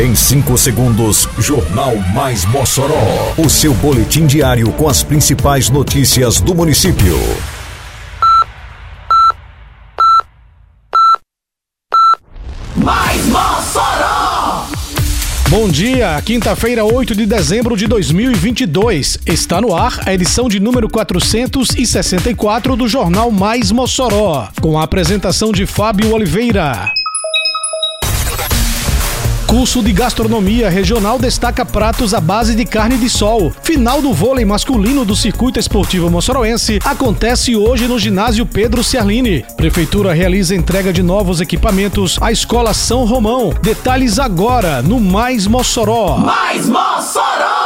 Em 5 segundos, Jornal Mais Mossoró. O seu boletim diário com as principais notícias do município. Mais Mossoró! Bom dia, quinta-feira, 8 de dezembro de 2022. Está no ar a edição de número 464 do Jornal Mais Mossoró, com a apresentação de Fábio Oliveira. Curso de Gastronomia Regional destaca pratos à base de carne de sol. Final do vôlei masculino do Circuito Esportivo Moçoroense acontece hoje no ginásio Pedro Ciarline. Prefeitura realiza entrega de novos equipamentos à Escola São Romão. Detalhes agora no Mais Mossoró. Mais Mossoró!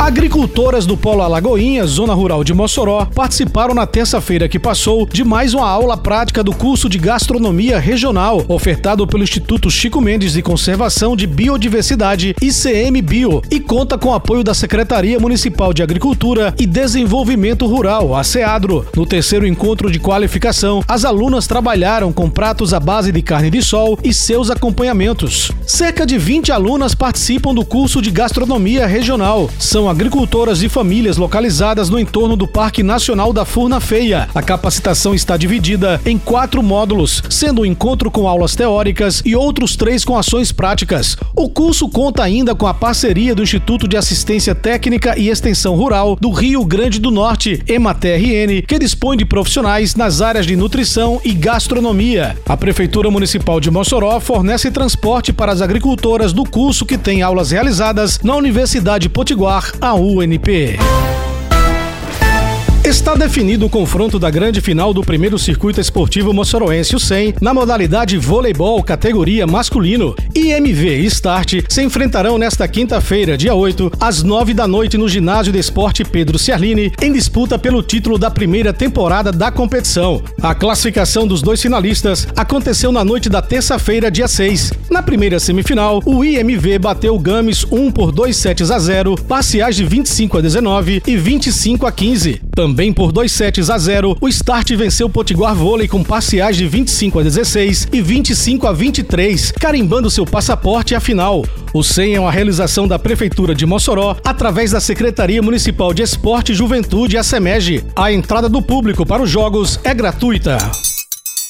Agricultoras do Polo Alagoinha, zona rural de Mossoró, participaram na terça-feira que passou de mais uma aula prática do curso de Gastronomia Regional, ofertado pelo Instituto Chico Mendes de Conservação de Biodiversidade, ICM Bio, e conta com apoio da Secretaria Municipal de Agricultura e Desenvolvimento Rural, a SEADRO. No terceiro encontro de qualificação, as alunas trabalharam com pratos à base de carne de sol e seus acompanhamentos. Cerca de 20 alunas participam do curso de Gastronomia Regional. São agricultoras de famílias localizadas no entorno do Parque Nacional da Furna Feia. A capacitação está dividida em quatro módulos, sendo um encontro com aulas teóricas e outros três com ações práticas. O curso conta ainda com a parceria do Instituto de Assistência Técnica e Extensão Rural do Rio Grande do Norte, EMATRN, que dispõe de profissionais nas áreas de nutrição e gastronomia. A Prefeitura Municipal de Mossoró fornece transporte para as agricultoras do curso que tem aulas realizadas na Universidade Potiguar, a UNP. Está definido o confronto da grande final do primeiro circuito esportivo moçoroense, o 100, na modalidade voleibol categoria masculino. IMV e Start se enfrentarão nesta quinta-feira, dia 8, às 9 da noite no ginásio de esporte Pedro Ciarline, em disputa pelo título da primeira temporada da competição. A classificação dos dois finalistas aconteceu na noite da terça-feira, dia 6. Na primeira semifinal, o IMV bateu o Games 1 por 2 sets a 0, parciais de 25 a 19 e 25 a 15. Também por 2 sets a 0, o Start venceu o Potiguar Vôlei com parciais de 25 a 16 e 25 a 23, carimbando seu passaporte à final. O 100 é uma realização da Prefeitura de Mossoró através da Secretaria Municipal de Esporte e Juventude, a SEMEG. A entrada do público para os jogos é gratuita.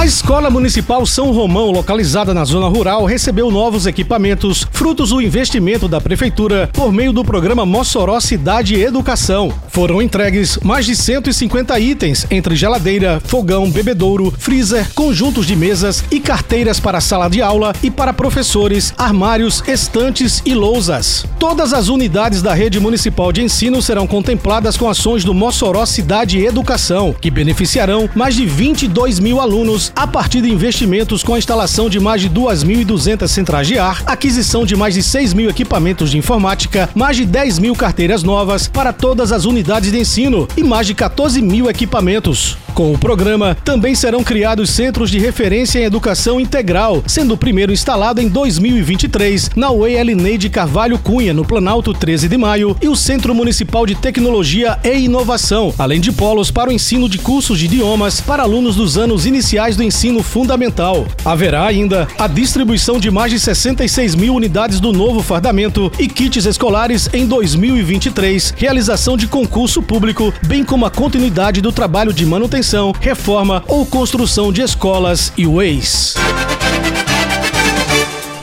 A Escola Municipal São Romão, localizada na zona rural, recebeu novos equipamentos, frutos do investimento da Prefeitura por meio do programa Mossoró Cidade Educação. Foram entregues mais de 150 itens, entre geladeira, fogão, bebedouro, freezer, conjuntos de mesas e carteiras para sala de aula e para professores, armários, estantes e lousas. Todas as unidades da rede municipal de ensino serão contempladas com ações do Mossoró Cidade Educação, que beneficiarão mais de 22 mil alunos a partir de investimentos com a instalação de mais de 2.200 centrais de ar, aquisição de mais de 6 mil equipamentos de informática, mais de 10 mil carteiras novas para todas as unidades de ensino e mais de 14 mil equipamentos. Com o programa, também serão criados centros de referência em educação integral, sendo o primeiro instalado em 2023 na UEL Neide Carvalho Cunha, no Planalto 13 de Maio, e o Centro Municipal de Tecnologia e Inovação, além de polos para o ensino de cursos de idiomas para alunos dos anos iniciais do ensino fundamental. Haverá ainda a distribuição de mais de 66 mil unidades do novo fardamento e kits escolares em 2023, realização de concurso público, bem como a continuidade do trabalho de manutenção, reforma ou construção de escolas e ways.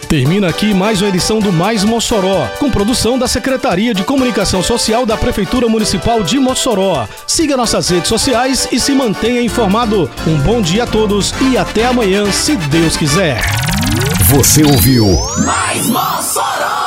Termina aqui mais uma edição do Mais Mossoró, com produção da Secretaria de Comunicação Social da Prefeitura Municipal de Mossoró. Siga nossas redes sociais e se mantenha informado. Um bom dia a todos e até amanhã, se Deus quiser. Você ouviu Mais Mossoró!